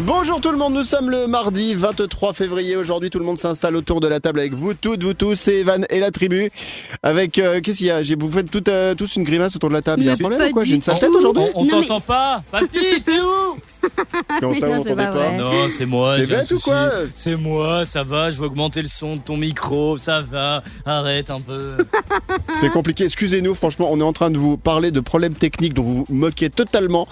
Bonjour tout le monde, nous sommes le mardi 23 février. Aujourd'hui, tout le monde s'installe autour de la table avec vous toutes, vous tous, c'est Evan et la tribu. Avec, euh, qu'est-ce qu'il y a? J'ai- Vous faites toutes, euh, tous une grimace autour de la table. Il y a un problème pas ou quoi? du J'ai une tout. aujourd'hui On, on Non, t'entend pas Papy, t'es où? Comment Mais ça, non, vous c'est entendez pas vrai. Non, c'est moi. T'es j'ai un bête ou souci. quoi? C'est moi, ça va, je vais augmenter le son de ton micro, ça va. Arrête un peu. C'est compliqué, excusez-nous, franchement, on est en train de vous parler de problèmes techniques dont vous vous moquez totalement.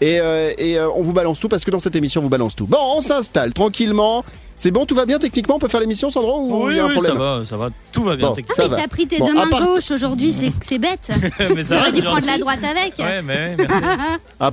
Et, euh, et euh, on vous balance tout parce que dans cette émission, on vous balance tout. Bon, on s'installe tranquillement. C'est bon, tout va bien techniquement On peut faire l'émission, Sandro Ou il Oui, y a un oui, problème ça va, ça va, tout va bien Bon. techniquement. Ça mais va. t'as pris tes Bon, deux à mains part- gauches aujourd'hui, c'est c'est bête. mais ça va, dû c'est prendre la gentil. droite avec. Ouais, mais ouais, merci. À,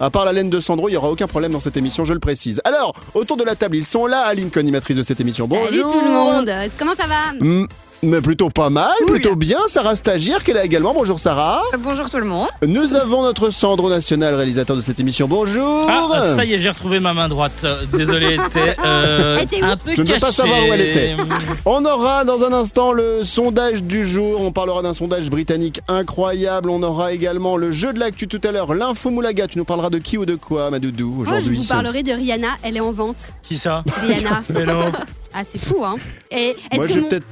à part la laine de Sandro, il n'y aura aucun problème dans cette émission, je le précise. Alors, autour de la table, ils sont là, Aline, co-animatrice de cette émission. Bonjour Salut tout le monde. Comment ça va? Mm, Mais plutôt pas mal, Cool. plutôt bien. Sarah Stagiaire, qui est là également. Bonjour Sarah. Bonjour tout le monde. Nous avons notre Sandro National, réalisateur de cette émission. Bonjour. Ah, ça y est, j'ai retrouvé ma main droite. Euh, Désolé, elle était euh, Elle était où un peu Je ne veux cachée. pas savoir où elle était. On aura dans un instant le sondage du jour. On parlera d'un sondage britannique incroyable. On aura également le jeu de l'actu tout à l'heure. L'info Moulaga. Tu nous parleras de qui ou de quoi, ma doudou, Moi, je aujourd'hui vous parlerai de Rihanna. Elle est en vente. Qui ça? Rihanna. Mais non. Ah, c'est fou, hein. Et Moi, je mon... peut-être.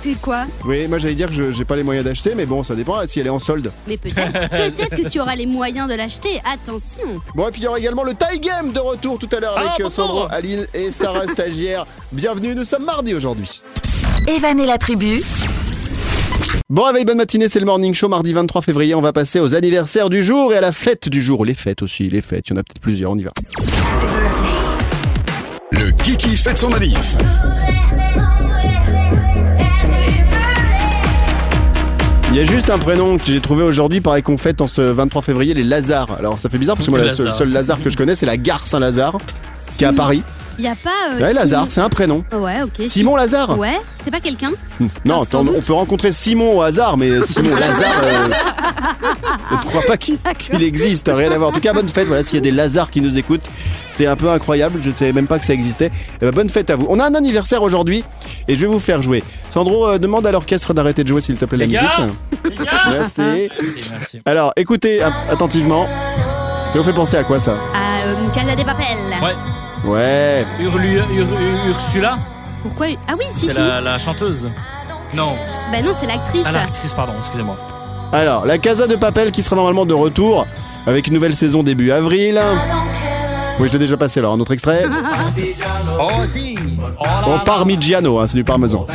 C'est quoi Oui, moi j'allais dire que je j'ai pas les moyens d'acheter, mais bon, ça dépend si elle est en solde. Mais peut-être, peut-être que tu auras les moyens de l'acheter. Attention. Bon, et puis il y aura également le tie game de retour tout à l'heure avec Ah, euh. Sandro, Aline et Sarah Stagiaire. Bienvenue, nous sommes mardi aujourd'hui. Evan et la tribu, Bon réveil, bonne matinée, c'est le Morning Show, mardi 23 février. On va passer aux anniversaires du jour et à la fête du jour. Les fêtes aussi, les fêtes, il y en a peut-être plusieurs, on y va. Le Kiki fête son manif. Il y a juste un prénom que j'ai trouvé aujourd'hui, pareil qu'on fête en ce 23 février, les Lazare. Alors ça fait bizarre parce que moi, Le le seul, Lazare. seul Lazare que je connais, c'est la gare Saint-Lazare, qui est à Paris. Il y a pas. euh, Ouais, Simon- Lazare, c'est un prénom. Ouais, ok. Simon Lazare Ouais, c'est pas quelqu'un Hmm. Non, Ah, on peut rencontrer Simon au hasard, mais Simon Lazare, euh, je ne crois pas qu'il existe, rien à voir. En tout cas, bonne fête, voilà, s'il y a des Lazars qui nous écoutent, c'est un peu incroyable, je ne savais même pas que ça existait. Eh ben, bonne fête à vous. On a un anniversaire aujourd'hui et je vais vous faire jouer. Sandro, euh, demande à l'orchestre d'arrêter de jouer s'il te plaît la musique. gars Les gars Merci. Merci, merci. Alors, écoutez att- attentivement. Ça vous fait penser à quoi ça? À euh, Casa des Papel. Ouais, Ouais. Urlu- Ur- Ur- Ursula Pourquoi Ah oui, si, C'est si. la, la chanteuse Non, Bah non, c'est l'actrice. ah, l'actrice, pardon, excusez-moi. Alors, la Casa de Papel qui sera normalement de retour avec une nouvelle saison début avril. Oui, je l'ai déjà passé alors, un autre extrait. Oh, si oh. Parmigiano, hein, c'est du parmesan.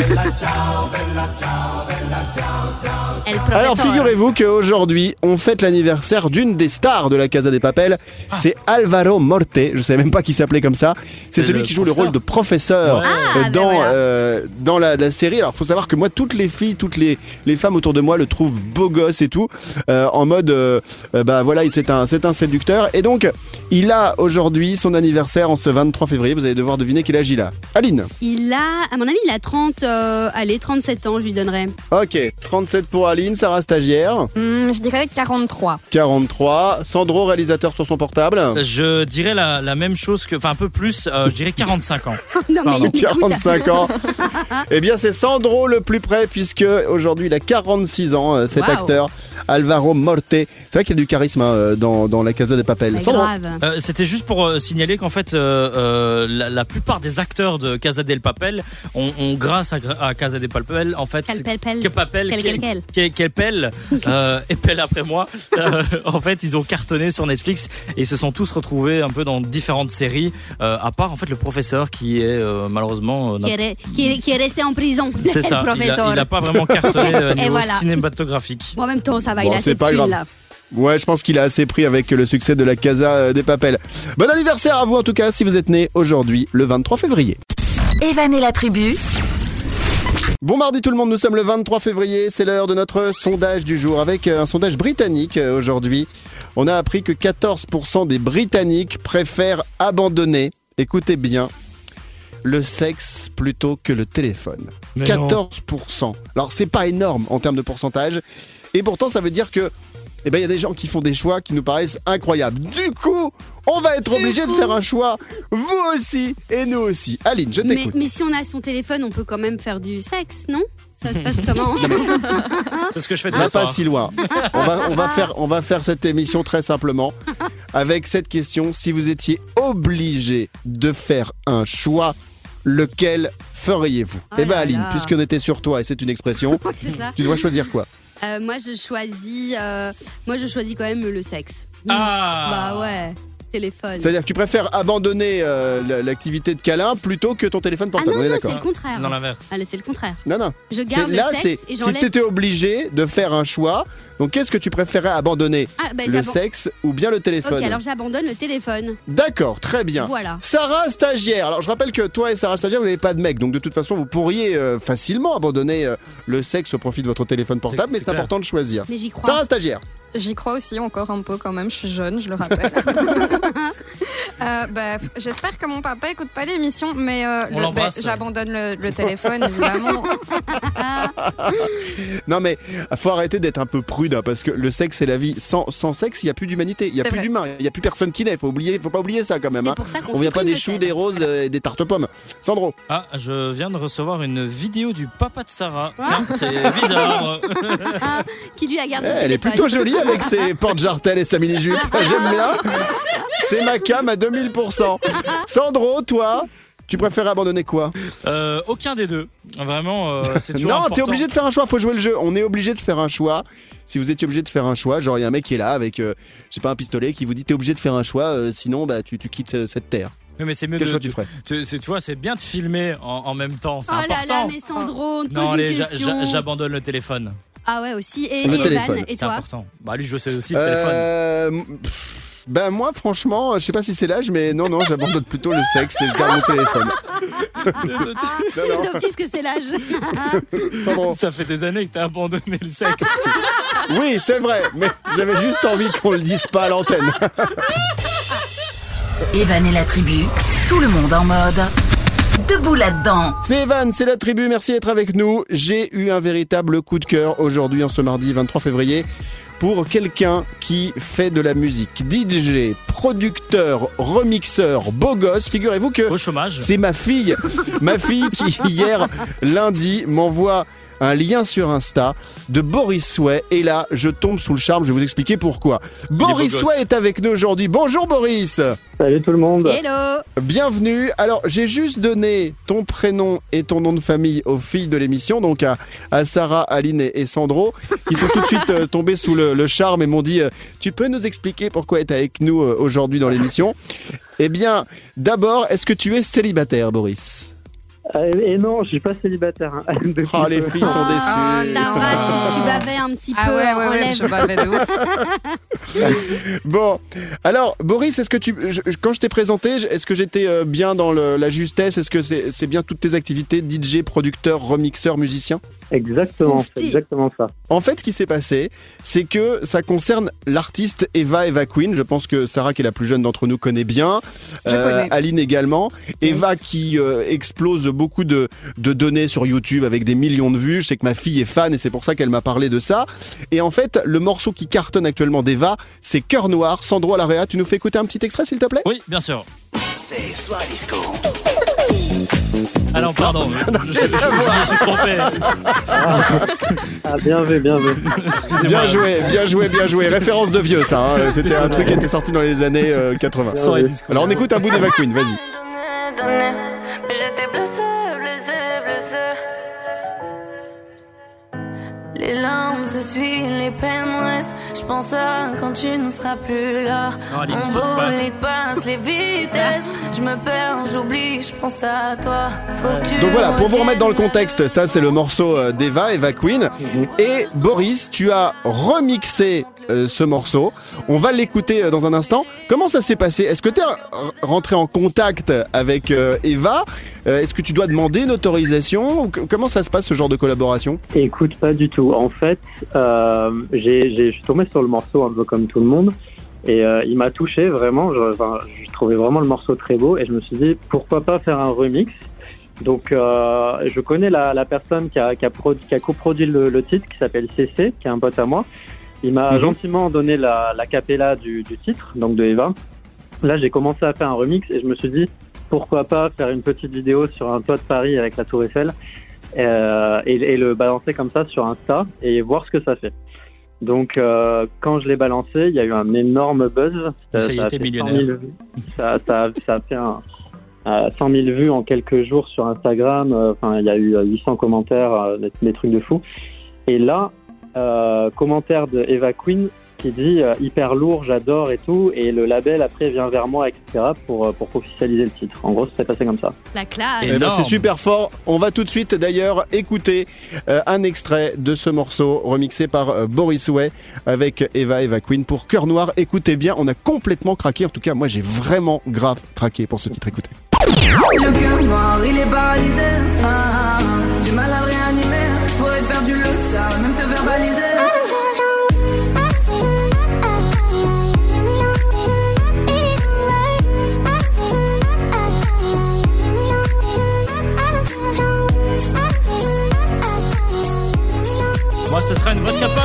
Elle Alors figurez-vous qu'aujourd'hui, on fête l'anniversaire d'une des stars de la Casa des Papel. C'est Alvaro Morte. Je savais même pas qu'il s'appelait comme ça. C'est celui qui joue le rôle de professeur Ouais. euh, Ah, ben dans, voilà. euh, dans la, la série. Alors faut savoir que moi, toutes les filles, toutes les, les femmes autour de moi le trouvent beau gosse et tout. euh, en mode, euh, bah voilà, c'est un, c'est un séducteur. Et donc, il a aujourd'hui son anniversaire en ce 23 février. Vous allez devoir deviner quel âge il a. Aline. Il a, à mon avis, il a 30, euh, allez, 37 ans, je lui donnerais. Ok, 37 pour Aline, Sarah stagiaire. Hum, je dirais 43. 43. Sandro, réalisateur sur son portable. Je dirais la, la même chose que. Enfin, un peu plus, euh, je dirais 45 ans. non, Pardon. écoute, 45 ans. eh bien, c'est Sandro le plus près, puisque aujourd'hui il a 46 ans, euh, cet Waouh. acteur, Alvaro Morte. C'est vrai qu'il a du charisme hein, euh, dans, dans la Casa des Papel. Euh, C'était juste pour euh, signaler qu'en fait, euh, euh, la, la plupart des acteurs de Casa del Papel ont, ont, grâce à, à Casa del Papel, en fait, Quel Quel, quel, quel. Quel- quel pelle, euh, et pelle après moi. Euh, en fait, ils ont cartonné sur Netflix et ils se sont tous retrouvés un peu dans différentes séries, euh, à part en fait le professeur qui est euh, malheureusement. euh, n'a- Qui est, qui, est, qui est resté en prison. c'est ça. professeur. il a pas vraiment cartonné Et niveau voilà. cinématographique. Bon, en même temps, ça va, Bon, il a pas grave. là. Ouais, je pense qu'il a assez pris avec le succès de la Casa des Papel. Bon anniversaire à vous en tout cas, si vous êtes né aujourd'hui, le 23 février. Evan et la tribu, Bon mardi tout le monde, nous sommes le 23 février, c'est l'heure de notre sondage du jour avec euh, un sondage britannique euh, aujourd'hui. On a appris que 14% des Britanniques préfèrent abandonner, écoutez bien, le sexe plutôt que le téléphone. Mais non. 14%. Alors c'est pas énorme en termes de pourcentage et pourtant ça veut dire que eh ben il y a des gens qui font des choix qui nous paraissent incroyables. Du coup, on va être obligé de faire un choix, vous aussi et nous aussi. Aline, je Mais, t'écoute. mais si on a son téléphone, on peut quand même faire du sexe, non? Ça se passe comment? C'est ce que je fais On tous va les pas si loin. On va, on, va faire, on va faire cette émission très simplement avec cette question. Si vous étiez obligé de faire un choix, lequel feriez-vous? Oh Eh ben là Aline, puisqu'on était sur toi et c'est une expression, tu dois choisir quoi? Euh, moi, je choisis. euh, moi, je choisis quand même le sexe. Ah Bah ouais, téléphone. C'est-à-dire que tu préfères abandonner euh, la- l'activité de câlin plutôt que ton téléphone Ah portable. non, on est non, d'accord c'est le contraire. Non, l'inverse. Allez, c'est le contraire. Non, non. Je C'est- garde le Là, c'est sexe et si j'enlève. tu étais obligé de faire un choix, donc qu'est-ce que tu préférais abandonner Ah, bah, Le sexe ou bien le téléphone Ok, alors j'abandonne le téléphone. D'accord, très bien. Voilà. Sarah stagiaire. Alors je rappelle que toi et Sarah stagiaire, vous n'avez pas de mec, donc de toute façon vous pourriez euh, facilement abandonner euh, le sexe au profit de votre téléphone portable, C'est- mais c'est important de choisir. Mais j'y crois. Sarah stagiaire. J'y crois aussi encore un peu quand même, je suis jeune, je le rappelle. Euh, bah, J'espère que mon papa écoute pas l'émission, mais euh, le- bah, j'abandonne le, le téléphone évidemment. Non mais faut arrêter d'être un peu prude hein, parce que le sexe c'est la vie. Sans, sans sexe, il n'y a plus d'humanité, il n'y a C'est plus vrai. d'humain, il n'y a plus personne qui naît. Faut oublier, faut pas oublier ça quand même. C'est hein. pour ça qu'on On vient pas supprime des le choux, thème. des roses euh, et des tartes aux pommes. Sandro. Ah, je viens de recevoir une vidéo du papa de Sarah. Ah. Tiens, c'est bizarre. Ah, qui lui a Eh, gardé le elle est téléphone. plutôt jolie avec ses portes jartelles et sa mini-jupe. J'aime bien. C'est ma cam à 2000%. Sandro, toi, tu préfères abandonner quoi Euh, aucun des deux. Vraiment, euh, c'est toujours Non, t'es obligé de faire un choix. Faut jouer le jeu. On est obligé de faire un choix. Si vous étiez obligé de faire un choix, genre il y a un mec qui est là avec, euh, je sais pas, un pistolet qui vous dit t'es obligé de faire un choix, euh, sinon bah tu, tu quittes euh, cette terre. Oui, mais c'est mieux Quel de. choix tu ferais tu, vois, c'est bien de filmer en, en même temps. C'est Oh là important. là, mais Sandro, on te non, pose j'abandonne le téléphone. Ah ouais, aussi. Et, Le et téléphone, Evan, et C'est toi important. Bah lui, je sais aussi le téléphone. Euh, pff, Ben moi franchement, je sais pas si c'est l'âge, mais non non, j'abandonne plutôt le sexe et je garde mon téléphone. Non, non, D'office que c'est l'âge. Sandro. Ça fait des années que t'as abandonné le sexe. Oui, c'est vrai, mais j'avais juste envie qu'on le dise pas à l'antenne. Evan et la tribu, tout le monde en mode. Debout là-dedans. C'est Evan, c'est la tribu, merci d'être avec nous. J'ai eu un véritable coup de cœur aujourd'hui, en ce mardi 23 février, pour quelqu'un qui fait de la musique. DJ, producteur, remixeur, beau gosse. Figurez-vous que Au chômage. c'est ma fille, ma fille qui hier lundi m'envoie un lien sur Insta de Boris Sway et là je tombe sous le charme, je vais vous expliquer pourquoi. Boris. Sway est avec nous aujourd'hui. Bonjour Boris. Salut tout le monde. Hello Bienvenue. Alors, j'ai juste donné ton prénom et ton nom de famille aux filles de l'émission, donc à, à Sarah, Aline et, et Sandro, qui sont tout de suite euh, tombées sous le, le charme et m'ont dit euh, Tu peux nous expliquer pourquoi tu es avec nous euh, aujourd'hui dans l'émission? Eh bien, d'abord, est-ce que tu es célibataire, Boris? Euh, et non, je suis pas célibataire. hein, Oh, les filles sont Ah, déçues. Sarah, tu, tu bavais un petit Ah peu ouais, en ouais, ouais, lèvres. je bavais de ouf. Bon, alors, est-ce que tu. je- quand je t'ai présenté, est-ce que j'étais euh, bien dans le- la justesse? Est-ce que c'est bien toutes tes activités DJ, producteur, remixeur, musicien? Exactement, c'est exactement ça. En fait, ce qui s'est passé, c'est que ça concerne l'artiste Eva Eva Queen. Je pense que Sarah, qui est la plus jeune d'entre nous, connaît bien. Je connais. Aline également. Eva qui euh, explose beaucoup de, de données sur YouTube avec des millions de vues. Je sais que ma fille est fan et c'est pour ça qu'elle m'a parlé de ça. Et en fait, le morceau qui cartonne actuellement d'Eva, c'est Cœur Noir. Sandro Alaria, tu nous fais écouter un petit extrait, s'il te plaît? Oui, bien sûr. C'est soit disco. Ah non, pardon. je, je- je- je me suis trompé. Ah, bien vu, bien vu. Excusez-moi. Bien joué, bien joué, bien joué. Référence de vieux, ça. hein. C'était un truc qui était sorti dans les années euh, 80. Soirée disco. Alors on écoute un bout d'Eva Queen, vas-y. Donné, donné, mais j'étais blessé, blessé, blessé. Les larmes s'essuient, les peines restent. Je pense à quand tu ne seras plus là. Non, Aline, Mon saute pas. bolide passe les vitesses. Je me perds, j'oublie, je pense à toi. Faut que tu Donc voilà, pour vous remettre dans le contexte, ça c'est le morceau euh, d'Eva, Eva Queen. Et Boris, tu as remixé euh, ce morceau. On va l'écouter euh, dans un instant. Comment ça s'est passé? Est-ce que tu es rentré en contact avec euh, Eva? Est-ce que tu dois demander une autorisation? Comment ça se passe ce genre de collaboration? Écoute, pas du tout. En fait, je suis tombé sur le morceau un peu comme tout le monde. Et il m'a touché vraiment. Je, trouvais vraiment le morceau très beau. Et je me suis dit, pourquoi pas faire un remix? Donc, je connais la, personne qui a, qui a, qui coproduit le titre, qui s'appelle CC, qui est un pote à moi. Il m'a Mhm. gentiment donné la, la capella du, du titre, donc de Eva. Là, j'ai commencé à faire un remix et je me suis dit pourquoi pas faire une petite vidéo sur un toit de Paris avec la Tour Eiffel euh, et, et le balancer comme ça sur Insta et voir ce que ça fait. Donc, euh, quand je l'ai balancé, il y a eu un énorme buzz. Ça y est, a fait millionnaire. 100 000 vues. Ça, ça, ça a fait un, euh, 100 000 vues en quelques jours sur Instagram. Euh, Enfin, il y a eu euh, 800 commentaires, des, des trucs de fou. Et là, euh, commentaire de Eva Queen qui dit euh, hyper lourd, j'adore et tout. Et le label après vient vers moi, etc. pour, euh, pour officialiser le titre. En gros, ça s'est passé comme ça. La classe. Eh ben, c'est super fort. On va tout de suite d'ailleurs écouter euh, un extrait de ce morceau remixé par euh, Boris Way avec Eva Eva Queen pour Cœur Noir. Écoutez bien, on a complètement craqué. En tout cas, moi j'ai vraiment grave craqué pour ce titre. Écoutez. Le cœur noir, il est paralysé. Ah, ah, ah. Du mal à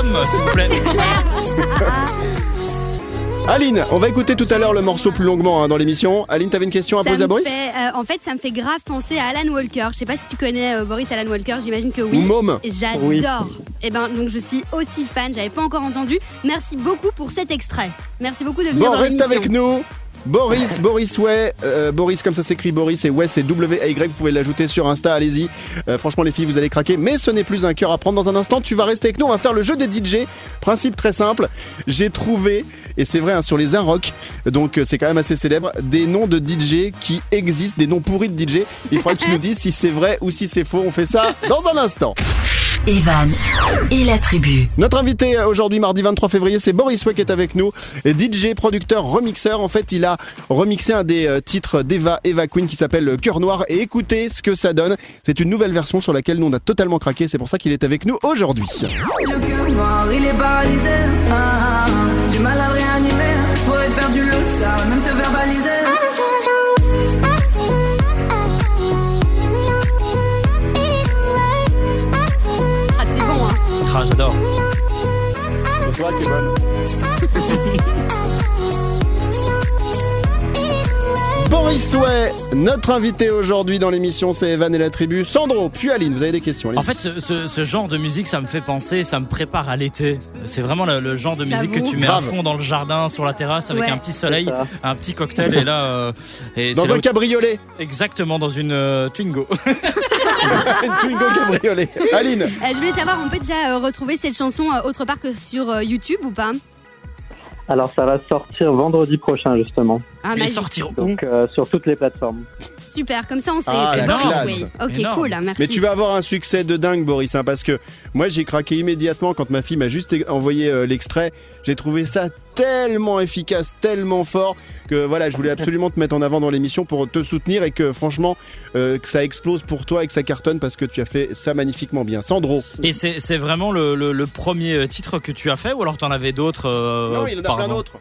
vodka pomme, s'il vous plaît. Aline, on va écouter tout à l'heure le morceau plus longuement hein, dans l'émission. Aline, t'avais une question à Ça poser à Boris fait, euh, en fait, ça me fait grave penser à Alan Walker. Je sais pas si tu connais euh, Boris Alan Walker, j'imagine que oui. Ou Môme J'adore. Oui. Et ben donc je suis aussi fan, j'avais pas encore entendu. Merci beaucoup pour cet extrait. Merci beaucoup de venir Bon, dans reste avec nous. Boris, Boris Way, euh, Boris comme ça s'écrit Boris et Way c'est W-A-Y, vous pouvez l'ajouter sur Insta, allez-y. Euh, franchement les filles vous allez craquer, mais ce n'est plus un cœur à prendre dans un instant, tu vas rester avec nous, on va faire le jeu des DJ. Principe très simple, j'ai trouvé, et c'est vrai hein, sur les Inrock, donc euh, c'est quand même assez célèbre, des noms de DJ qui existent, des noms pourris de DJ. Il faudra que tu nous dises si c'est vrai ou si c'est faux, on fait ça dans un instant. Evan et la tribu. Notre invité euh, aujourd'hui, mardi 23 février, c'est Boris Way qui est avec nous. DJ, producteur, remixeur. En fait, il a remixé un des euh, titres d'Eva, Eva Queen qui s'appelle Cœur Noir. Et écoutez ce que ça donne. C'est une nouvelle version sur laquelle nous on a totalement craqué. C'est pour ça qu'il est avec nous aujourd'hui. Le cœur noir, il est paralysé. Ah, ah, ah. Du mal à le réanimer. Je pourrais te faire du hein. Ah, j'adore. Bonsoir, Kevin. Boris Way, notre invité aujourd'hui dans l'émission, c'est Evan et la tribu. Sandro, puis Aline, vous avez des questions allez-y. En fait, ce, ce- ce genre de musique, ça me fait penser, ça me prépare à l'été. C'est vraiment le, le genre de musique que tu mets Grave. à fond dans le jardin, sur la terrasse, avec Ouais. un petit soleil, un petit cocktail, et là, euh, et dans un où- cabriolet. exactement dans une euh, Twingo. Une Twingo cabriolet. Aline, Euh, je voulais savoir, on peut déjà euh, retrouver cette chanson euh, autre part que sur euh, YouTube ou pas? Alors, ça va sortir vendredi prochain, justement. Ah, Mais sortir où Donc, euh, sur toutes les plateformes. Super, comme ça on sait. Ah, la Boris classe. Way. Ok, Énorme. cool, merci. Mais tu vas avoir un succès de dingue, Boris, hein, parce que moi j'ai craqué immédiatement quand ma fille m'a juste envoyé euh, l'extrait. J'ai trouvé ça tellement efficace, tellement fort que voilà, je voulais absolument te mettre en avant dans l'émission pour te soutenir et que franchement euh, que ça explose pour toi et que ça cartonne parce que tu as fait ça magnifiquement bien. Sandro, Et c'est vraiment le, le- le premier titre que tu as fait, ou alors t'en avais d'autres euh, non, il y en a plein d'autres.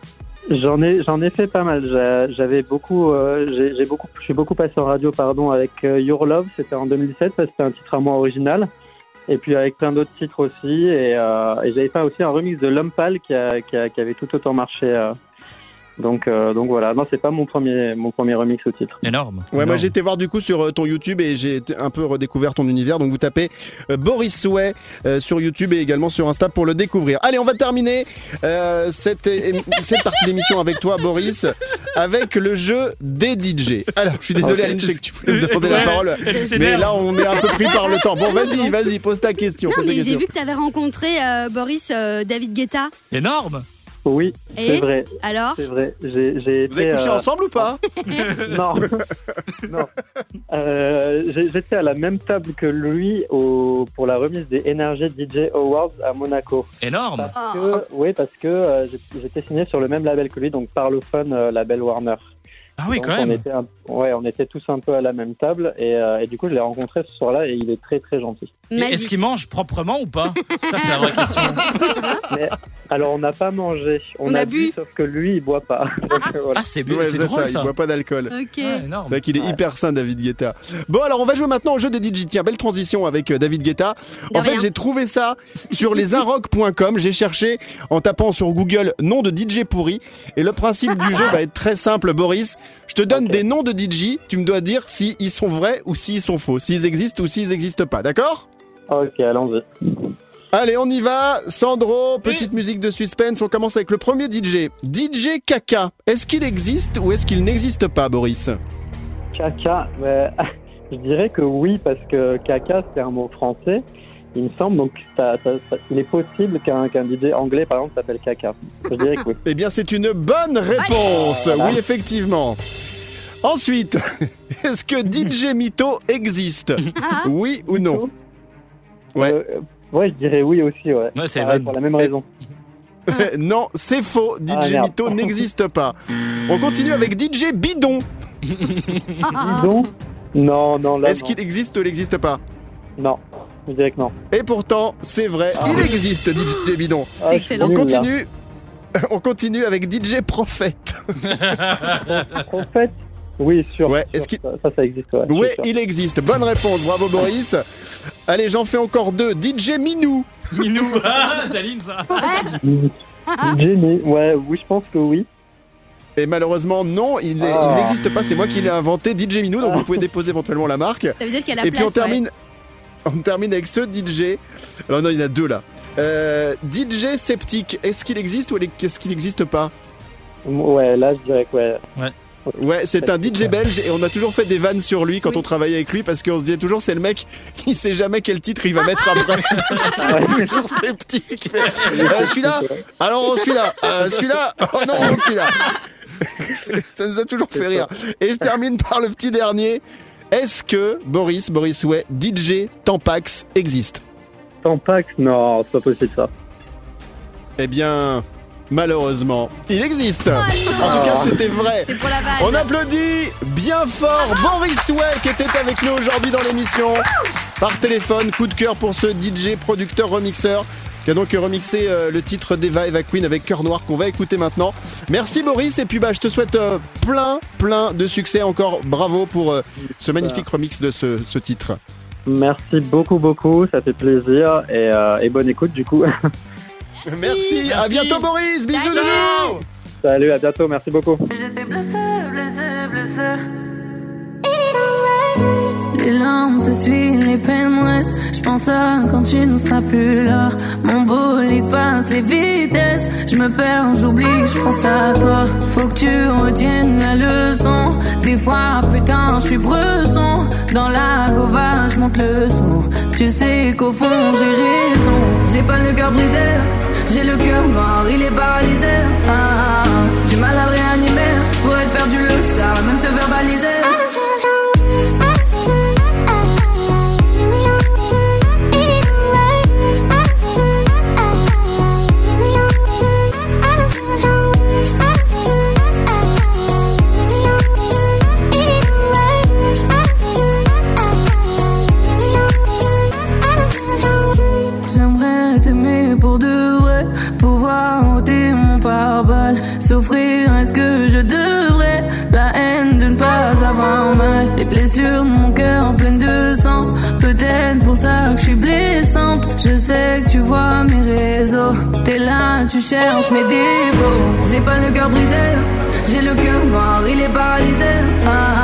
J'en ai, j'en ai fait pas mal. J'a- J'avais beaucoup, euh, j'ai j'ai beaucoup, je suis beaucoup passé en radio, pardon, avec euh, Your Love. C'était en 2017, ça, c'était un titre à moi original. Et puis avec plein d'autres titres aussi. Et, euh, et j'avais fait aussi un remix de L'Homme Pâle qui, a, qui, a- qui avait tout autant marché. euh. Donc, euh, donc voilà. Non, c'est pas mon premier, mon premier remix au titre. Énorme. Ouais, moi j'ai été voir du coup sur euh, ton YouTube et j'ai un peu redécouvert ton univers. Donc vous tapez euh, Boris Way euh, sur YouTube et également sur Insta pour le découvrir. Allez, on va terminer euh, cette, cette partie d'émission avec toi, Boris, avec le jeu des DJ. Alors, je suis désolé, Aline, je sais que tu voulais me demander la parole, mais là on est un peu pris par le temps. Bon, vas-y, vas-y, pose ta question. Non, mais j'ai vu que tu avais rencontré euh, Boris euh, David Guetta. Énorme. Oui, Et c'est vrai, Alors c'est vrai. J'ai, j'ai Vous avez été, couché euh, ensemble ou pas non, non. Euh, j'ai- J'étais à la même table que lui au, pour la remise des Energy DJ Awards à Monaco. Énorme. Parce Oh. que, oui, parce que euh, j'ai- j'étais signé sur le même label que lui, donc Parlophone, euh, label Warner. Ah oui, Donc, quand on même. était, un- ouais, on était tous un peu à la même table et, euh, et du coup je l'ai rencontré ce soir-là et il est très très gentil. Est-ce Magique. qu'il mange proprement ou pas? Ça, c'est la vraie question. Mais Alors, on n'a pas mangé. On, On a a, bu. sauf que lui, il boit pas. Donc, euh, voilà. Ah, c'est bien, Ouais, drôle ça, ça. il boit pas d'alcool. Ok. Ouais, énorme. C'est vrai qu'il est hyper sain, David Guetta. Bon, alors on va jouer maintenant au jeu des DJ. Tiens, belle transition avec euh, David Guetta. De En fait, j'ai trouvé ça sur lesinrock.com. J'ai cherché en tapant sur Google nom de DJ pourri. Et le principe du jeu va être très simple, Boris. Je te donne des noms de DJ. Tu me dois dire s'ils ils sont vrais ou s'ils sont faux. S'ils existent ou s'ils n'existent pas. D'accord? Ok, allons-y. Allez, on y va. Sandro, petite musique de suspense. On commence avec le premier DJ. DJ Kaka. Est-ce qu'il existe ou est-ce qu'il n'existe pas, Boris? Caca, mais, je dirais que oui, parce que caca, c'est un mot français, il me semble. Donc, ça- ça- ça- il est possible qu'un qu'un DJ anglais, par exemple, s'appelle caca. Je dirais que oui. Eh bien, c'est une bonne réponse. Allez Oui, effectivement. Ensuite, est-ce que DJ Mito existe? Oui ou non? Ouais. Euh, ouais, je dirais oui aussi, ouais. Ouais, c'est Pareil, Evan. pour la même raison. Non, c'est faux. Ah, DJ merde. Mito n'existe pas. On continue avec DJ Bidon. Bidon Non, non, là, Est-ce non. qu'il existe ou il n'existe pas? Non, je dirais que non. Et pourtant, c'est vrai, il existe DJ Bidon. Ah, je suis excellent. On nul, là. continue. On continue avec DJ Prophète. Fait, oui, sûr. Ouais, sûr, est-ce qu'il- ça, ça, ça existe, ouais. il existe. Bonne réponse. Bravo Boris. Allez, j'en fais encore deux. DJ Minou. Minou, ah, Zaline, ça. Jenny, ouais, oui, je pense que oui. Et malheureusement, non, il Ah. n'existe pas. C'est moi qui l'ai inventé, DJ Minou. Donc vous pouvez déposer éventuellement la marque. Ça veut dire qu'il y a la Et puis place. on termine, on termine avec ce DJ. Alors non, il y en a deux là. Euh, DJ Sceptique. Est-ce qu'il existe ou est-ce qu'il n'existe pas? Ouais, là, je dirais que ouais. Ouais, c'est un DJ belge et on a toujours fait des vannes sur lui quand Oui. on travaillait avec lui parce qu'on se disait toujours c'est le mec qui sait jamais quel titre il va mettre après. Est toujours sceptique. Euh, celui-là Alors celui-là Euh, Celui-là Oh non, celui-là Ça nous a toujours fait rire. Et je termine par le petit dernier. Est-ce que Boris, Boris ouais, DJ Tampax existe? Tampax, non, c'est pas possible ça. Eh bien, malheureusement, il existe. Oh en tout cas, c'était vrai. C'est pour la On applaudit bien fort Boris Way qui était avec nous aujourd'hui dans l'émission par téléphone. Coup de cœur pour ce DJ producteur remixeur qui a donc remixé euh, le titre d'Eva Eva Queen avec Cœur Noir qu'on va écouter maintenant. Merci Boris et puis bah je te souhaite euh, plein plein de succès encore. Bravo pour euh, ce magnifique remix de ce, ce titre. Merci beaucoup, beaucoup, ça fait plaisir et, euh, et bonne écoute du coup. Merci, à bientôt Boris, bisous Salut. Loulou. Salut, à bientôt, merci beaucoup. J'étais blessée, blessée, blessée. Les larmes s'essuient, les peines restent. Je pense à quand tu ne seras plus là. Mon bolide passe les vitesses. Je me perds, j'oublie, je pense à toi. Faut que tu retiennes la leçon. Des fois, putain, je suis bresson. Dans la gova, je monte le son. Tu sais qu'au fond, j'ai raison. J'ai pas le cœur brisé. J'ai le cœur noir, il est paralysé. Ah, ah, ah. du mal à le réanimer. Je pourrais te faire du le ça, même te verbaliser. Cherches mes défauts. J'ai pas le cœur brisé, j'ai le cœur noir, il est paralysé. Ah.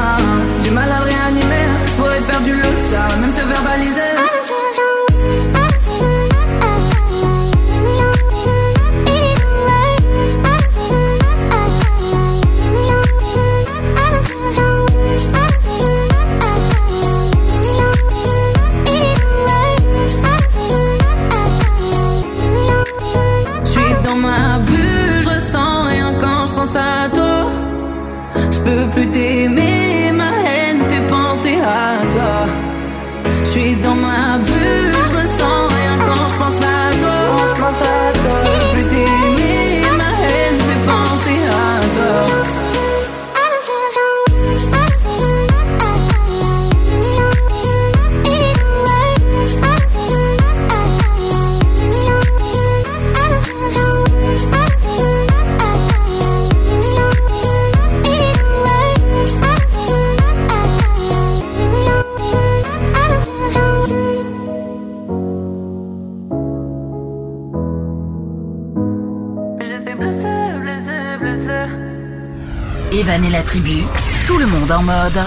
Tribu, tout le monde en mode.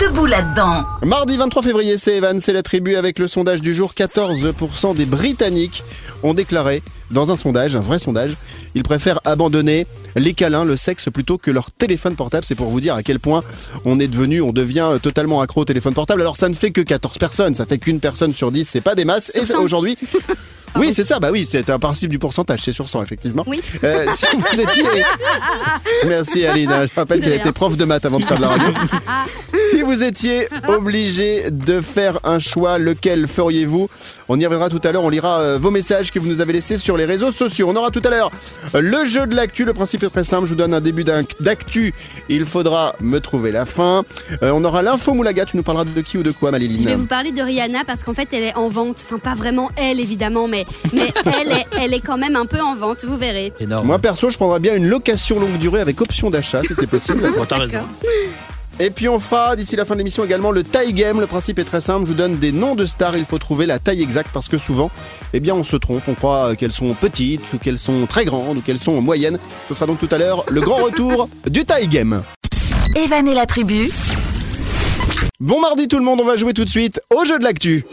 Debout là-dedans. Mardi 23 février, c'est Evan, c'est la tribu avec le sondage du jour. 14% des Britanniques ont déclaré, dans un sondage, un vrai sondage, ils préfèrent abandonner les câlins, le sexe, plutôt que leur téléphone portable. C'est pour vous dire à quel point on est devenu, on devient totalement accro au téléphone portable. Alors ça ne fait que 14 personnes, ça fait qu'une personne sur 10, c'est pas des masses. Et 100. aujourd'hui... Oui, c'est ça, bah oui, c'est un principe du pourcentage, c'est sur 100, effectivement. Oui. Euh, si vous étiez... Merci Aline, je rappelle qu'elle était prof de maths avant de faire de la radio. Si vous étiez obligé de faire un choix, lequel feriez-vous? On y reviendra tout à l'heure, on lira euh, vos messages que vous nous avez laissés sur les réseaux sociaux. On aura tout à l'heure euh, le jeu de l'actu, le principe est très simple, je vous donne un début d'actu, il faudra me trouver la fin. Euh, on aura l'info Moulaga, tu nous parleras de qui ou de quoi Je vais Maléline vous parler de Rihanna parce qu'en fait elle est en vente. Enfin pas vraiment elle évidemment, mais, mais elle, est, elle est quand même un peu en vente, vous verrez. Énorme. Moi perso, je prendrais bien une location longue durée avec option d'achat si c'est possible. Bon, t'as raison. Et puis on fera d'ici la fin de l'émission également le taille game. Le principe est très simple. Je vous donne des noms de stars. Il faut trouver la taille exacte parce que souvent, eh bien, on se trompe. On croit qu'elles sont petites ou qu'elles sont très grandes ou qu'elles sont moyennes. Ce sera donc tout à l'heure le grand retour du taille game. Evan et la tribu, Bon mardi tout le monde. On va jouer tout de suite au jeu de l'actu.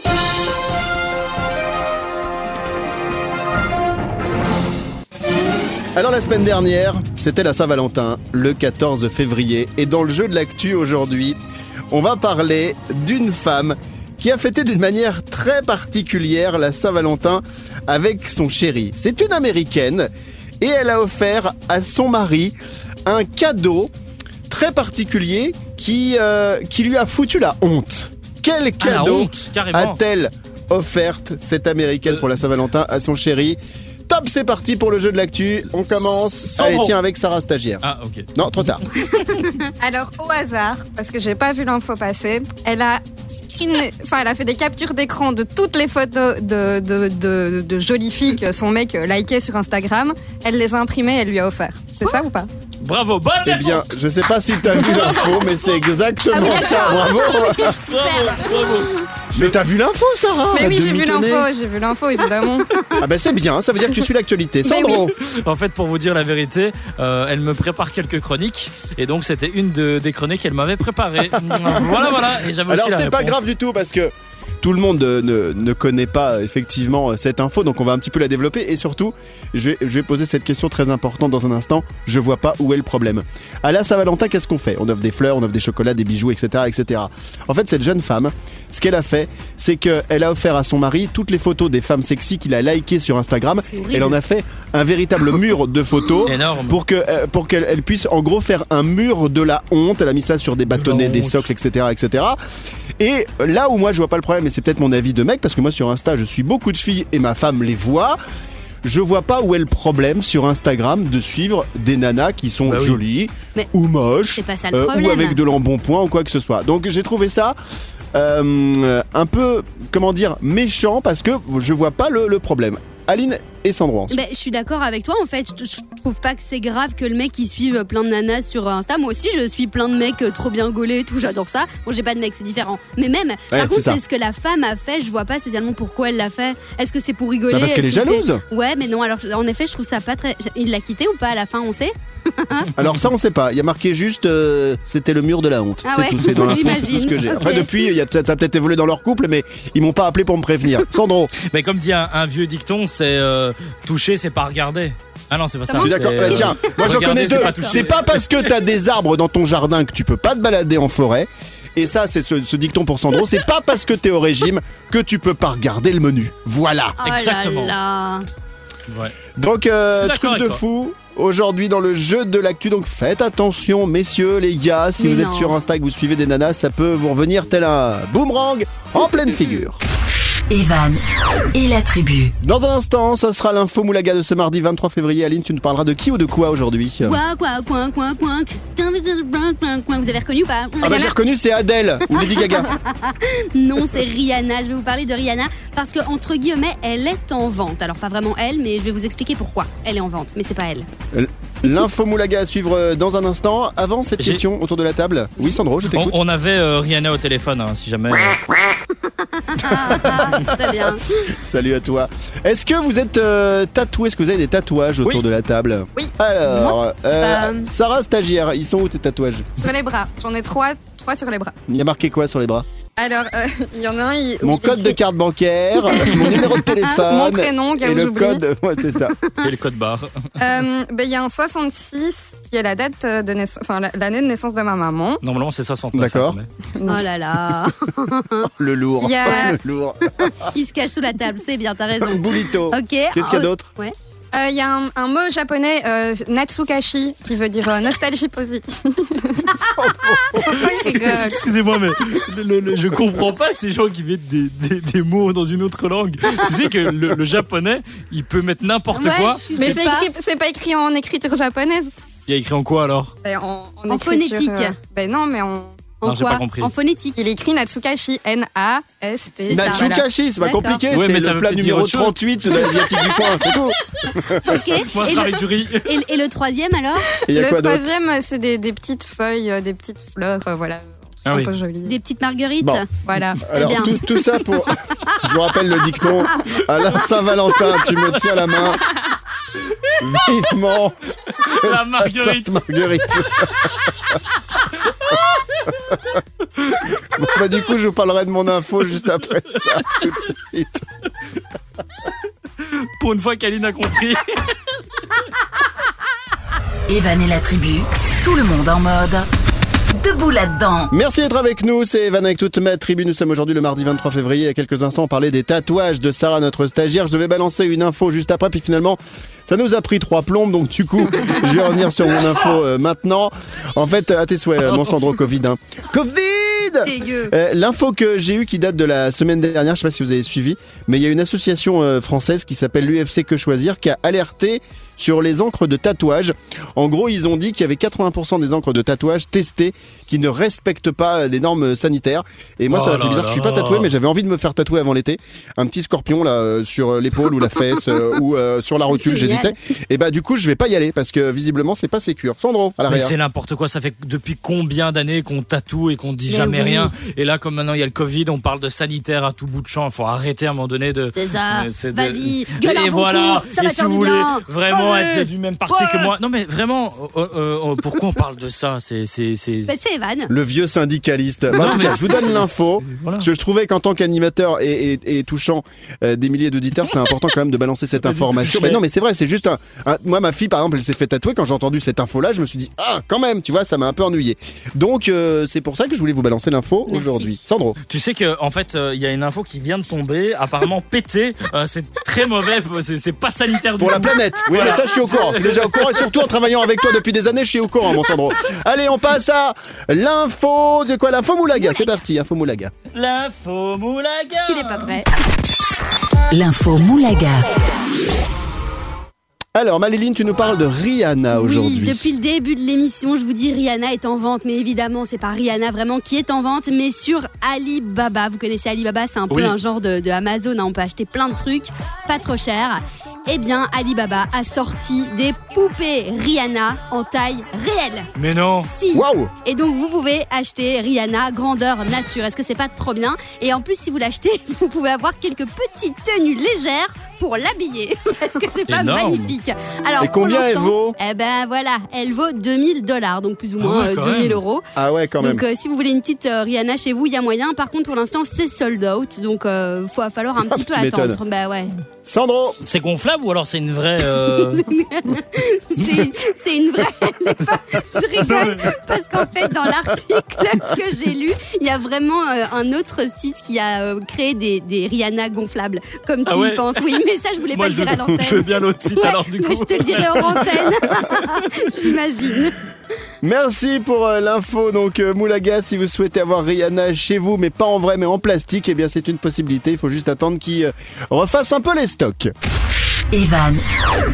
Alors la semaine dernière, c'était la Saint-Valentin, le 14 février, et dans le jeu de l'actu aujourd'hui, on va parler d'une femme qui a fêté d'une manière très particulière la Saint-Valentin avec son chéri. C'est une américaine et elle a offert à son mari un cadeau très particulier qui, euh, qui lui a foutu la honte. Quel Ah, cadeau a-t-elle offerte cette américaine pour la Saint-Valentin à son chéri? Top, c'est parti pour le jeu de l'actu. On commence. Sans Allez, bon. tiens, avec Sarah Stagiaire. Ah, ok. Non, trop tard. Alors au hasard, parce que j'ai pas vu l'info passer, elle a screen, enfin elle a fait des captures d'écran de toutes les photos de, de, de, de jolies filles que son mec likait sur Instagram. Elle les a imprimées, et elle lui a offert. C'est ça ou pas? Bravo, bonne Eh réponse. bien, je sais pas si t'as vu l'info, mais c'est exactement Ah oui, ça. Bravo. Super. Bravo. Mais t'as vu l'info, Sarah Mais oui, j'ai vu l'info, j'ai vu l'info évidemment. Ah ben c'est bien, ça veut dire que tu suis l'actualité. Sandro. En fait, pour vous dire la vérité, euh, elle me prépare quelques chroniques. Et donc, c'était une de- des chroniques qu'elle m'avait préparées. voilà, voilà. Et j'avais Alors c'est pas grave du tout parce que tout le monde ne, ne connaît pas effectivement cette info, donc on va un petit peu la développer et surtout, je vais, je vais poser cette question très importante dans un instant. Je vois pas où est le problème. À la Saint-Valentin, qu'est-ce qu'on fait? On offre des fleurs, on offre des chocolats, des bijoux, etc., etc. En fait, cette jeune femme, ce qu'elle a fait, c'est qu'elle a offert à son mari toutes les photos des femmes sexy qu'il a likées sur Instagram. Elle en a fait un véritable mur de photos. Énorme. Pour que euh, pour qu'elle elle puisse en gros faire un mur de la honte. Elle a mis ça sur des bâtonnets, des socles, etc., etc. Et là où moi je vois pas le problème, et c'est peut-être mon avis de mec, parce que moi sur Insta je suis beaucoup de filles et ma femme les voit. Je vois pas où est le problème sur Instagram de suivre des nanas qui sont Bah oui. jolies Mais ou moches C'est pas ça le euh, ou avec de l'embonpoint ou quoi que ce soit. Donc j'ai trouvé ça un peu comment dire méchant parce que je vois pas le, le problème. Aline et Sandro. ensuite. Ben, je suis d'accord avec toi en fait. Je, je trouve pas que c'est grave que le mec il suive plein de nanas sur Insta. Moi aussi je suis plein de mecs euh, trop bien gaulés et tout. J'adore ça. Bon j'ai pas de mec c'est différent. Mais même par contre c'est ce que la femme a fait. Je vois pas spécialement pourquoi elle l'a fait. Est-ce que c'est pour rigoler? Bah, parce qu'elle est jalouse. Ouais mais non alors en effet je trouve ça pas très. Il l'a quitté ou pas à la fin on sait? Alors ça on sait pas. Il y a marqué juste euh, c'était le mur de la honte. Ah ouais, tout. C'est dans l'info, c'est tout ce que j'imagine. j'ai. Ok. Après depuis il y a, ça a peut-être évolué dans leur couple, mais ils m'ont pas appelé pour me prévenir. Sandro. Mais comme dit un, un vieux dicton, c'est euh, toucher, c'est pas regarder. Ah non, c'est pas ça. Je suis d'accord. Euh, tiens, moi j'en connais deux. C'est pas parce que t'as des arbres dans ton jardin que tu peux pas te balader en forêt. Et ça, c'est ce, ce dicton pour Sandro. C'est pas parce que t'es au régime que tu peux pas regarder le menu. Voilà. Oh Exactement. là. Ouais. Donc, euh, truc de toi. fou. Aujourd'hui dans le jeu de l'actu, donc faites attention messieurs, les gars, si Mais vous êtes sur Insta et que vous suivez des nanas, ça peut vous revenir tel un boomerang en pleine figure. Evan et la tribu. Dans un instant, ce sera l'info Moulaga de ce mardi 23 février. Aline, tu nous parleras de qui ou de quoi aujourd'hui? Quoi quoi quoi quoi quoi. Vous avez reconnu ou pas? Ah bah j'ai reconnu, c'est Adèle ou Lady Gaga. Non, c'est Rihanna. Je vais vous parler de Rihanna parce que entre guillemets, elle est en vente. Alors pas vraiment elle, mais je vais vous expliquer pourquoi elle est en vente. Mais c'est pas elle. L'info Moulaga à suivre euh, dans un instant. Avant cette question autour de la table. Oui Sandro, je On, t'écoute. on avait euh, Rihanna au téléphone, hein, si jamais. euh, C'est bien. Salut à toi. Est-ce que vous êtes euh, tatoué? Est-ce que vous avez des tatouages autour Oui. de la table? Oui. Alors, euh, Bah, Sarah stagiaire, ils sont où tes tatouages? Sur les bras. J'en ai trois, trois sur les bras. Il y a marqué quoi sur les bras? Alors, euh, il y en a un. Il, Mon il code de carte bancaire, mon numéro de téléphone. Mon prénom, car et le code, ouais, c'est ça. Et le code barre. Euh, ben, il y a un 66 qui est la date de naissance, enfin la- l'année de naissance de ma maman. Normalement, c'est 69. D'accord. hein, mais- Oh là là. Le lourd. Il y a- Le lourd. Il se cache sous la table, c'est bien, t'as raison. Boulito. Ok. Qu'est-ce qu'il y a Oh, d'autre? Ouais. Euh, Il y a un, un mot japonais, euh, Natsukashi, qui veut dire euh, nostalgie positive. Excusez-moi, mais le- le- le- je comprends pas ces gens qui mettent des, des- des mots dans une autre langue. Tu sais que le, le japonais, il peut mettre n'importe Ouais, quoi. Mais c'est pas. écrit- c'est pas écrit en écriture japonaise. Il y a écrit en quoi alors? Ben, en, en En écriture, phonétique. euh, ben non, mais en, En Non, j'ai quoi pas compris. En phonétique. il écrit Natsukashi, N-A-S-T. Natsukashi, c'est pas compliqué, Ouais, mais c'est le plat numéro autre chose. 38 de l'asiatique du coin, c'est tout. Ok. Moi, Et je le, avec du riz. et- et le troisième alors Et Le troisième, c'est des, des petites feuilles, euh, des petites fleurs, euh, voilà. Ah oui. Des petites marguerites Bon. Voilà. Alors bien. tout, tout ça pour... Je vous rappelle le dicton. À la Saint-Valentin, tu me tiens la main. Vivement La marguerite. Sainte Marguerite. Bon, bah, du coup, je vous parlerai de mon info juste après ça, tout de suite. Pour une fois qu'Aline a compris. Evan et la tribu, tout le monde en mode. Debout là-dedans. Merci d'être avec nous, c'est Evan avec toute ma tribu. Nous sommes aujourd'hui le mardi 23 février. Il y a quelques instants, on parlait des tatouages de Sarah, notre stagiaire. Je devais balancer une info juste après, puis finalement, ça nous a pris trois plombes. Donc du coup, je vais revenir sur mon info euh, maintenant. En fait, à tes souhaits, euh, mon Sandro Covid. hein. Covid. Euh, L'info que j'ai eue qui date de la semaine dernière, je sais pas si vous avez suivi, mais il y a une association euh, française qui s'appelle l'UFC Que Choisir qui a alerté sur les encres de tatouage. En gros, ils ont dit qu'il y avait 80% des encres de tatouage testées qui ne respectent pas les normes sanitaires. Et moi, Oh ça m'a fait bizarre. Je suis pas tatoué, mais j'avais envie de me faire tatouer avant l'été. Un petit scorpion là euh, sur l'épaule ou la fesse euh, ou euh, sur la rotule, j'hésitais. Et bah du coup, je vais pas y aller parce que visiblement, c'est pas sécure. Sandro, à Mais c'est n'importe quoi. Ça fait depuis combien d'années qu'on tatoue et qu'on dit Mais jamais oui. rien? Et là, comme maintenant il y a le Covid, on parle de sanitaire à tout bout de champ. Il faut arrêter à un moment donné de. C'est ça. C'est de- Vas-y, un Et voilà. coup, ça et va si faire vous du voulez bien. Être du même parti que moi, non mais vraiment, euh, euh, euh, pourquoi on parle de ça? C'est c'est c'est. Bah, c'est Evan. Le vieux syndicaliste. Bah, en tout mais cas, je vous donne l'info. Voilà. Parce que je trouvais qu'en tant qu'animateur et, et- et touchant euh, des milliers d'auditeurs, c'était important quand même de balancer cette information. Mais non, mais c'est vrai, c'est juste un, un- Moi, ma fille, par exemple, elle s'est fait tatouer. Quand j'ai entendu cette info-là, je me suis dit, ah, quand même, tu vois, ça m'a un peu ennuyé. Donc, euh, c'est pour ça que je voulais vous balancer l'info aujourd'hui. Sandro. Tu sais que en fait, euh, il y a une info qui vient de tomber, apparemment pété. Euh, c'est très mauvais. C'est pas sanitaire du Pour la planète. Oui, Voilà. Mais ça, je suis au courant. Je suis déjà au courant. Et surtout, en travaillant avec toi depuis des années, je suis au courant, mon Sandro. Allez, on passe à l'info. De quoi? L'info Moulaga. C'est parti, info Moulaga. L'info moulaga. Il est pas prêt. L'info Moulaga. Alors, Maléline, tu nous parles de Rihanna aujourd'hui. Oui, depuis le début de l'émission, je vous dis Rihanna est en vente, mais évidemment, c'est pas Rihanna vraiment qui est en vente, mais sur Alibaba. Vous connaissez Alibaba, c'est un peu Oui. un genre de, de Amazon, hein, on peut acheter plein de trucs, pas trop cher. Eh bien, Alibaba a sorti des poupées Rihanna en taille réelle. Mais non. Si. Waouh Et donc vous pouvez acheter Rihanna grandeur nature. Est-ce que c'est pas trop bien? Et en plus si vous l'achetez, vous pouvez avoir quelques petites tenues légères pour l'habiller. Est-ce que c'est pas Énorme. magnifique Alors Et pour combien elle vaut? Eh ben voilà, elle vaut 2000 dollars, donc plus ou Ah moins ouais, euh, quand 2000 même. euros. Ah ouais, quand même. Donc euh, si vous voulez une petite euh, Rihanna chez vous, il y a moyen. Par contre pour l'instant c'est sold out, donc euh, faut va falloir un petit peu attendre. Bah ouais. Sandro C'est gonflable ou alors c'est une vraie. euh, C'est une vraie. Je rigole parce qu'en fait, dans l'article que j'ai lu, il y a vraiment euh, un autre site qui a euh, créé des, des Rihanna gonflables, comme tu Ah ouais y penses. Oui, mais ça, je voulais Moi, pas le dire à je veux l'antenne. bien l'autre site Ouais, alors du coup. mais je te le dirai en antenne. J'imagine. Merci pour euh, l'info. Donc euh, Moulaga, si vous souhaitez avoir Rihanna chez vous, mais pas en vrai, mais en plastique, eh bien c'est une possibilité. Il faut juste attendre qu'il euh, refasse un peu les stocks. Evan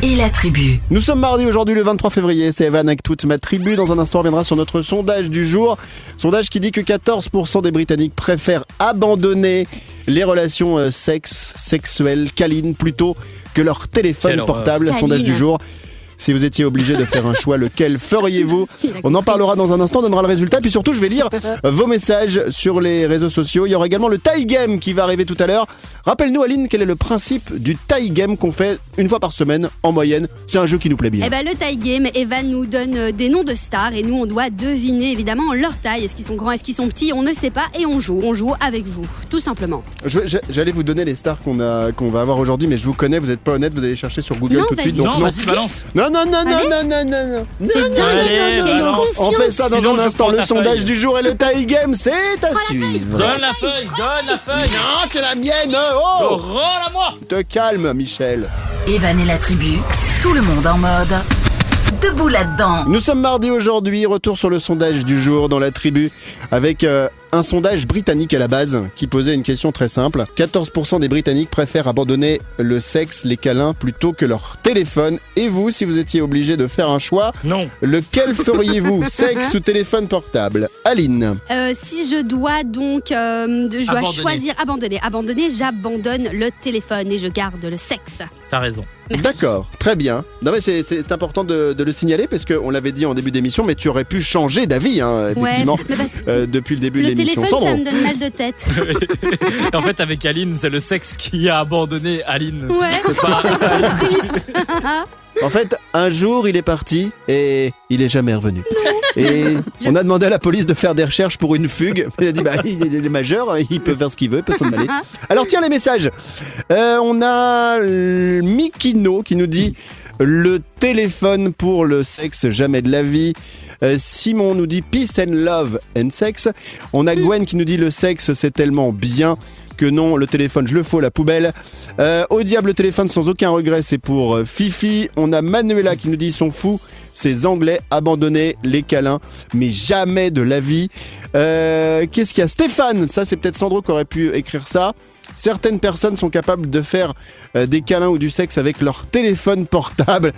et la tribu. Nous sommes mardi aujourd'hui le 23 février. C'est Evan avec toute ma tribu. Dans un instant, on reviendra sur notre sondage du jour. Sondage qui dit que 14% des Britanniques préfèrent abandonner les relations euh, sexe, sexuelles, câlines, plutôt que leur téléphone Quelle portable. Câline. Sondage du jour. Si vous étiez obligé de faire un choix, lequel feriez-vous On en parlera dans un instant, on donnera le résultat. Puis surtout, je vais lire vos messages sur les réseaux sociaux. Il y aura également le tie game qui va arriver tout à l'heure. Rappelle-nous, Aline, quel est le principe du tie game qu'on fait une fois par semaine en moyenne C'est un jeu qui nous plaît bien. Eh ben, le taille game, Evan nous donne euh, des noms de stars et nous on doit deviner évidemment leur taille. Est-ce qu'ils sont grands, est-ce qu'ils sont petits? On ne sait pas et on joue. On joue avec vous, tout simplement. J'allais vous donner les stars qu'on a, qu'on va avoir aujourd'hui, mais je vous connais, vous n'êtes pas honnête, vous allez chercher sur Google Non, tout de suite. Donc Non, vas-y, balance. non, non, non, non, Allez. non, non, non, non. C'est dingue. On fait ça dans un instant. Le sondage du jour et le tie game, c'est à suivre. Donne la feuille, donne la feuille. Non, c'est la mienne. Oh, Oh, rends-la-moi. te calme, Michel. Evan et la tribu, tout le monde en mode debout là-dedans. Nous sommes mardi aujourd'hui, retour sur le sondage du jour dans la tribu avec euh, un sondage britannique à la base qui posait une question très simple. 14% des Britanniques préfèrent abandonner le sexe, les câlins plutôt que leur téléphone. Et vous, si vous étiez obligé de faire un choix, Non. lequel feriez-vous? Sexe ou téléphone portable? Aline Euh, si je dois donc, euh, de- je dois Abandonner. choisir abandonner, abandonner, j'abandonne le téléphone et je garde le sexe. T'as raison. Merci. D'accord, très bien. Non mais c'est- important de, de le signaler parce qu'on l'avait dit en début d'émission, mais tu aurais pu changer d'avis, hein, effectivement, euh, depuis le début de le l'émission. Téléphone, ça me donne mal de tête. En fait, avec Aline, c'est le sexe qui a abandonné Aline. Ouais, C'est pas. triste. En fait, un jour, il est parti et il est jamais revenu. Et on a demandé à la police de faire des recherches pour une fugue. Il a dit, bah, il est majeur, il peut faire ce qu'il veut, il peut s'en aller. Alors, tiens, les messages. Euh, on a Mikino qui nous dit le téléphone pour le sexe, jamais de la vie. Euh, Simon nous dit peace and love and sex. On a Gwen qui nous dit le sexe, c'est tellement bien que non, le téléphone, je le fous la poubelle. Euh, au diable, le téléphone sans aucun regret, c'est pour euh, Fifi. On a Manuela qui nous dit ils sont fous. Ces Anglais abandonner les câlins, mais jamais de la vie. Euh, Qu'est-ce qu'il y a? Stéphane, ça c'est peut-être Sandro qui aurait pu écrire ça. Certaines personnes sont capables de faire euh, des câlins ou du sexe avec leur téléphone portable.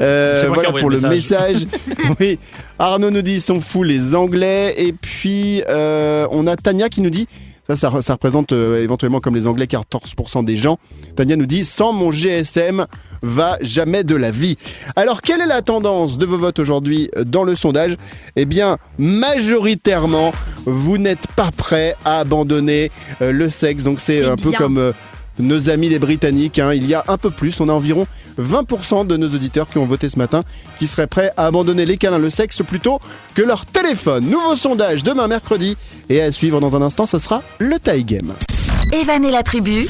Euh, voilà pour le le message. message. oui. Arnaud nous dit ils sont fous les Anglais. Et puis euh, on a Tania qui nous dit ça, ça, ça représente euh, éventuellement comme les Anglais 14% des gens. Tania nous dit sans mon GSM va jamais de la vie. Alors quelle est la tendance de vos votes aujourd'hui euh, dans le sondage? Eh bien majoritairement vous n'êtes pas prêts à abandonner euh, le sexe. Donc c'est un peu comme euh, nos amis les Britanniques. hein. Il y a un peu plus, on a environ 20% de nos auditeurs qui ont voté ce matin qui seraient prêts à abandonner les câlins, le sexe plutôt que leur téléphone. Nouveau sondage demain mercredi et à suivre dans un instant, ce sera le tie game. Evan et la tribu,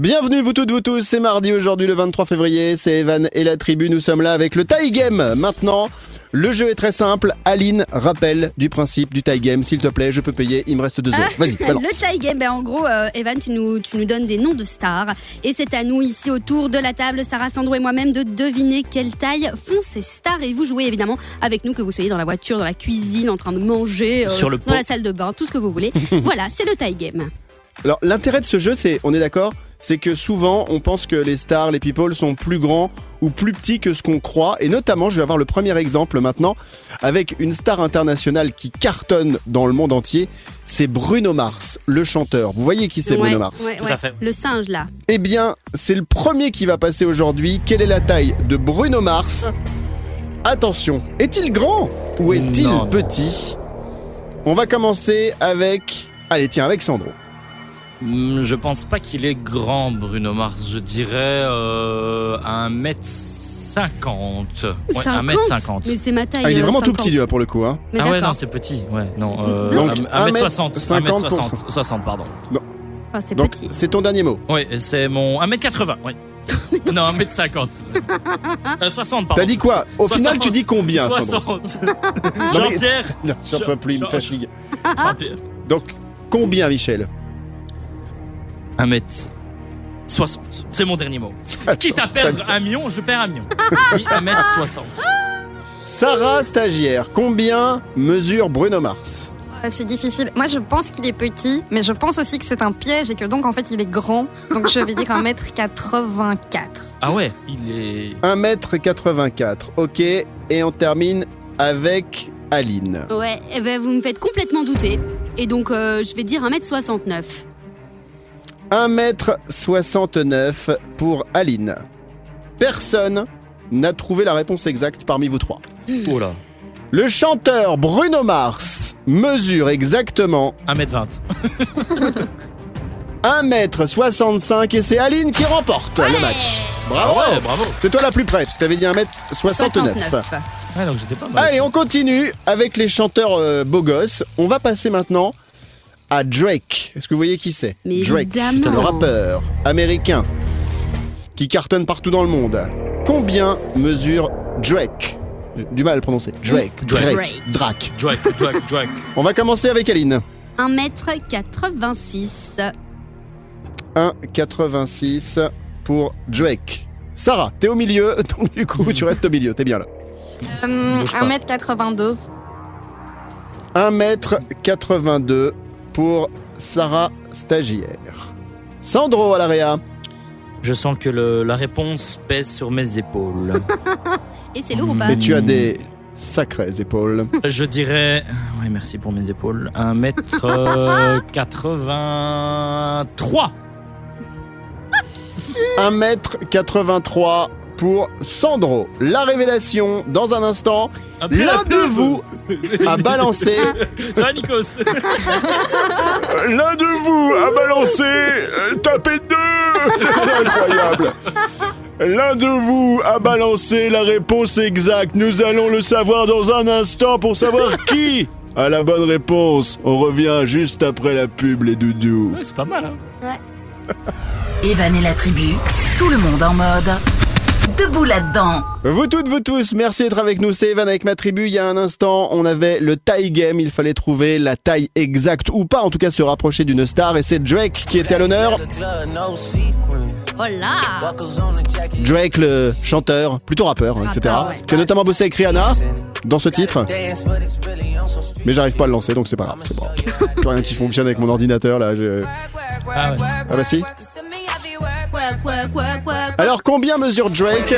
Bienvenue vous toutes, vous tous, c'est mardi aujourd'hui le 23 février, c'est Evan et la tribu, nous sommes là avec le tie game. Maintenant, le jeu est très simple, Aline, rappel du principe du tie game, s'il te plaît, je peux payer, il me reste deux euros. Vas-y, balance. Le tie game, ben en gros, euh, Evan, tu nous, tu nous donnes des noms de stars. Et c'est à nous, ici, autour de la table, Sarah, Sandro et moi-même, de deviner quelle taille font ces stars. Et vous jouez évidemment avec nous, que vous soyez dans la voiture, dans la cuisine, en train de manger, euh, Sur le dans pot. la salle de bain, tout ce que vous voulez. voilà, c'est le tie game. Alors l'intérêt de ce jeu, c'est, on est d'accord, c'est que souvent on pense que les stars, les people sont plus grands ou plus petits que ce qu'on croit. Et notamment, je vais avoir le premier exemple maintenant avec une star internationale qui cartonne dans le monde entier. C'est Bruno Mars, le chanteur. Vous voyez qui c'est Ouais, Bruno Mars? ouais, Tout ouais. à fait. Le singe, là. Eh bien, c'est le premier qui va passer aujourd'hui. Quelle est la taille de Bruno Mars? Attention, est-il grand ou est-il petit? On va commencer avec... Allez, tiens, avec Sandro. Hmm, Je pense pas qu'il est grand, Bruno Mars. Je dirais euh, 1m50. Ouais, 1m50. Mais c'est ma taille. Ah, il est euh, vraiment tout 50. petit, lui, pour le coup. Hein. Mais Ah ouais, d'accord. non, c'est petit. Ouais, non. Euh, Donc, 1m60. 1m50 pour 1m60. 60, pardon. Enfin, c'est Donc, petit. c'est ton dernier mot. Oui, c'est mon 1m80. Oui. non, 1m50. Euh, 60, pardon. T'as dit quoi Au 60. final, tu dis combien, Sandro 60. Non, mais- Jean-Pierre. Non, j'en peux plus, il me fatigue. Jean-Pierre. Donc, combien, Michel 1m60. C'est mon dernier mot. Quitte à perdre un million, je perds un million. Oui, 1m60. Sarah, stagiaire, combien mesure Bruno Mars? Ah, C'est difficile. Moi, je pense qu'il est petit, mais je pense aussi que c'est un piège et que donc, en fait, il est grand. Donc, je vais dire 1m84. Ah ouais, il est. 1m84, ok. Et on termine avec Aline. Ouais, eh ben, vous me faites complètement douter. Et donc, euh, je vais dire 1m69. 1m69 pour Aline. Personne n'a trouvé la réponse exacte parmi vous trois. Oh là. Le chanteur Bruno Mars mesure exactement 1m20. 1m65 et c'est Aline qui remporte le match. Bravo Ah ouais, bravo. C'est toi la plus près, tu t'avais dit 1m69. 69. Ouais, donc j'étais pas mal. Allez, on continue avec les chanteurs euh, beaux gosses. On va passer maintenant à Drake. Est-ce que vous voyez qui c'est Drake, évidemment. le rappeur américain qui cartonne partout dans le monde. Combien mesure Drake? Du mal à le prononcer. Drake. Drake. Drake. Drake. Drake, Drake, Drake. On va commencer avec Aline. 1m86. 1,86 pour Drake. Sarah, t'es au milieu, donc du coup tu restes au milieu, t'es bien là. Euh, Bouge pas. 1m82. 1m82 pour Sarah Stagiaire. Sandro à l'AREA. Je sens que le- la réponse pèse sur mes épaules. Et c'est lourd ou pas Mais tu as des sacrées épaules. Je dirais. Oui, merci pour mes épaules. 1m83. 1m83 pour Sandro. La révélation dans un instant. L'un de vous a balancé. Ça va, Nikos? L'un de vous a balancé. euh, tapé deux. Incroyable. L'un de vous a balancé la réponse exacte. Nous allons le savoir dans un instant pour savoir qui a la bonne réponse. On revient juste après la pub, les doudous. Ouais, c'est pas mal, hein. Evan et la tribu, tout le monde en mode. Debout là-dedans. Vous toutes, vous tous, merci d'être avec nous. C'est Evan avec ma tribu. Il y a un instant, on avait le taille game. Il fallait trouver la taille exacte ou pas, en tout cas se rapprocher d'une star. Et c'est Drake qui était à l'honneur. Drake, le chanteur, plutôt rappeur, hein, etc. Ouais. Qui a notamment bossé avec Rihanna dans ce titre. Mais j'arrive pas à le lancer, donc c'est pas grave. C'est bon. Plus rien qui fonctionne avec mon ordinateur là. je- Ah ouais. Ah bah si. Alors combien mesure Drake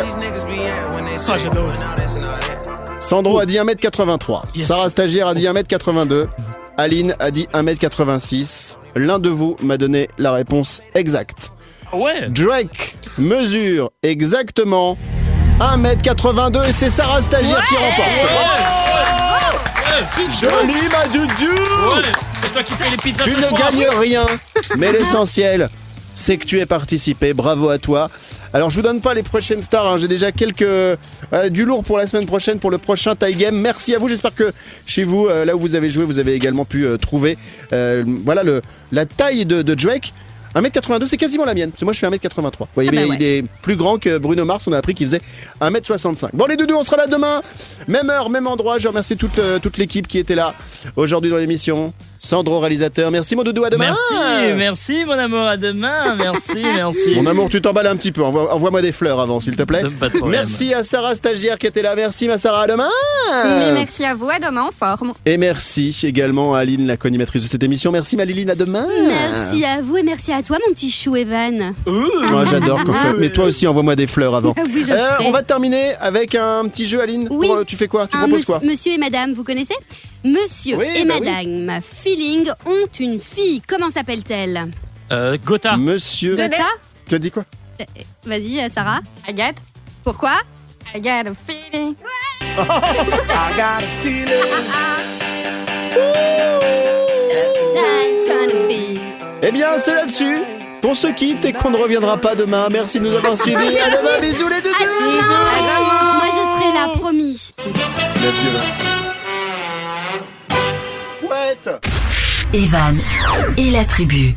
Ah, j'adore. Sandro a dit 1m83. Yes. Sarah Stagiaire a dit 1m82. Aline a dit 1m86. L'un de vous m'a donné la réponse exacte. Ouais. Drake mesure exactement 1m82 et c'est Sarah Stagiaire qui remporte. Joli ma doudou Ouais. C'est toi qui fais les pizzas Tu ce ne soir. gagnes rien, mais l'essentiel, c'est que tu aies participé. Bravo à toi. Alors, je vous donne pas les prochaines stars. hein. J'ai déjà quelques euh, du lourd pour la semaine prochaine pour le prochain tie game. Merci à vous. J'espère que chez vous, euh, là où vous avez joué, vous avez également pu euh, trouver voilà le la taille de, de Drake. 1m82, c'est quasiment la mienne. Parce que moi, je fais 1m83. Vous voyez, Ah bah mais ouais. il est plus grand que Bruno Mars. On a appris qu'il faisait 1m65. Bon, les deux, on sera là demain. Même heure, même endroit. Je remercie toute, toute l'équipe qui était là aujourd'hui dans l'émission. Sandro, réalisateur. Merci, mon doudou. À demain. Merci, merci mon amour, à demain. Merci, merci. Mon amour, tu t'emballes un petit peu. Envoie- Envoie-moi des fleurs avant, s'il te plaît. Pas de problème. Merci à Sarah Stagiaire qui était là. Merci, ma Sarah. À demain. Mais merci à vous, à demain en forme. Et merci également à Aline, la co-animatrice de cette émission. Merci, Maliline. À demain. Merci à vous et merci à toi, mon petit chou Evan. Moi, j'adore comme ça. Mais toi aussi, envoie-moi des fleurs avant. Ah oui, je Euh, on va terminer avec un petit jeu, Aline. Oui. Pour, euh, tu fais quoi? Tu Un proposes monsieur, quoi? monsieur et madame, vous connaissez? Monsieur Oui, et bah oui. madame Feeling ont une fille. Comment s'appelle-t-elle Euh, Gotha. Monsieur. Gotha Tu as dit quoi Vas-y, euh, Sarah. Agathe, Pourquoi I got a feeling. That's gonna be. Eh bien, c'est là-dessus qu'on se quitte et qu'on ne reviendra pas demain. Merci de nous avoir suivis. À demain, bisous les deux. À demain. Moi, je serai là, promis. Evan et la tribu.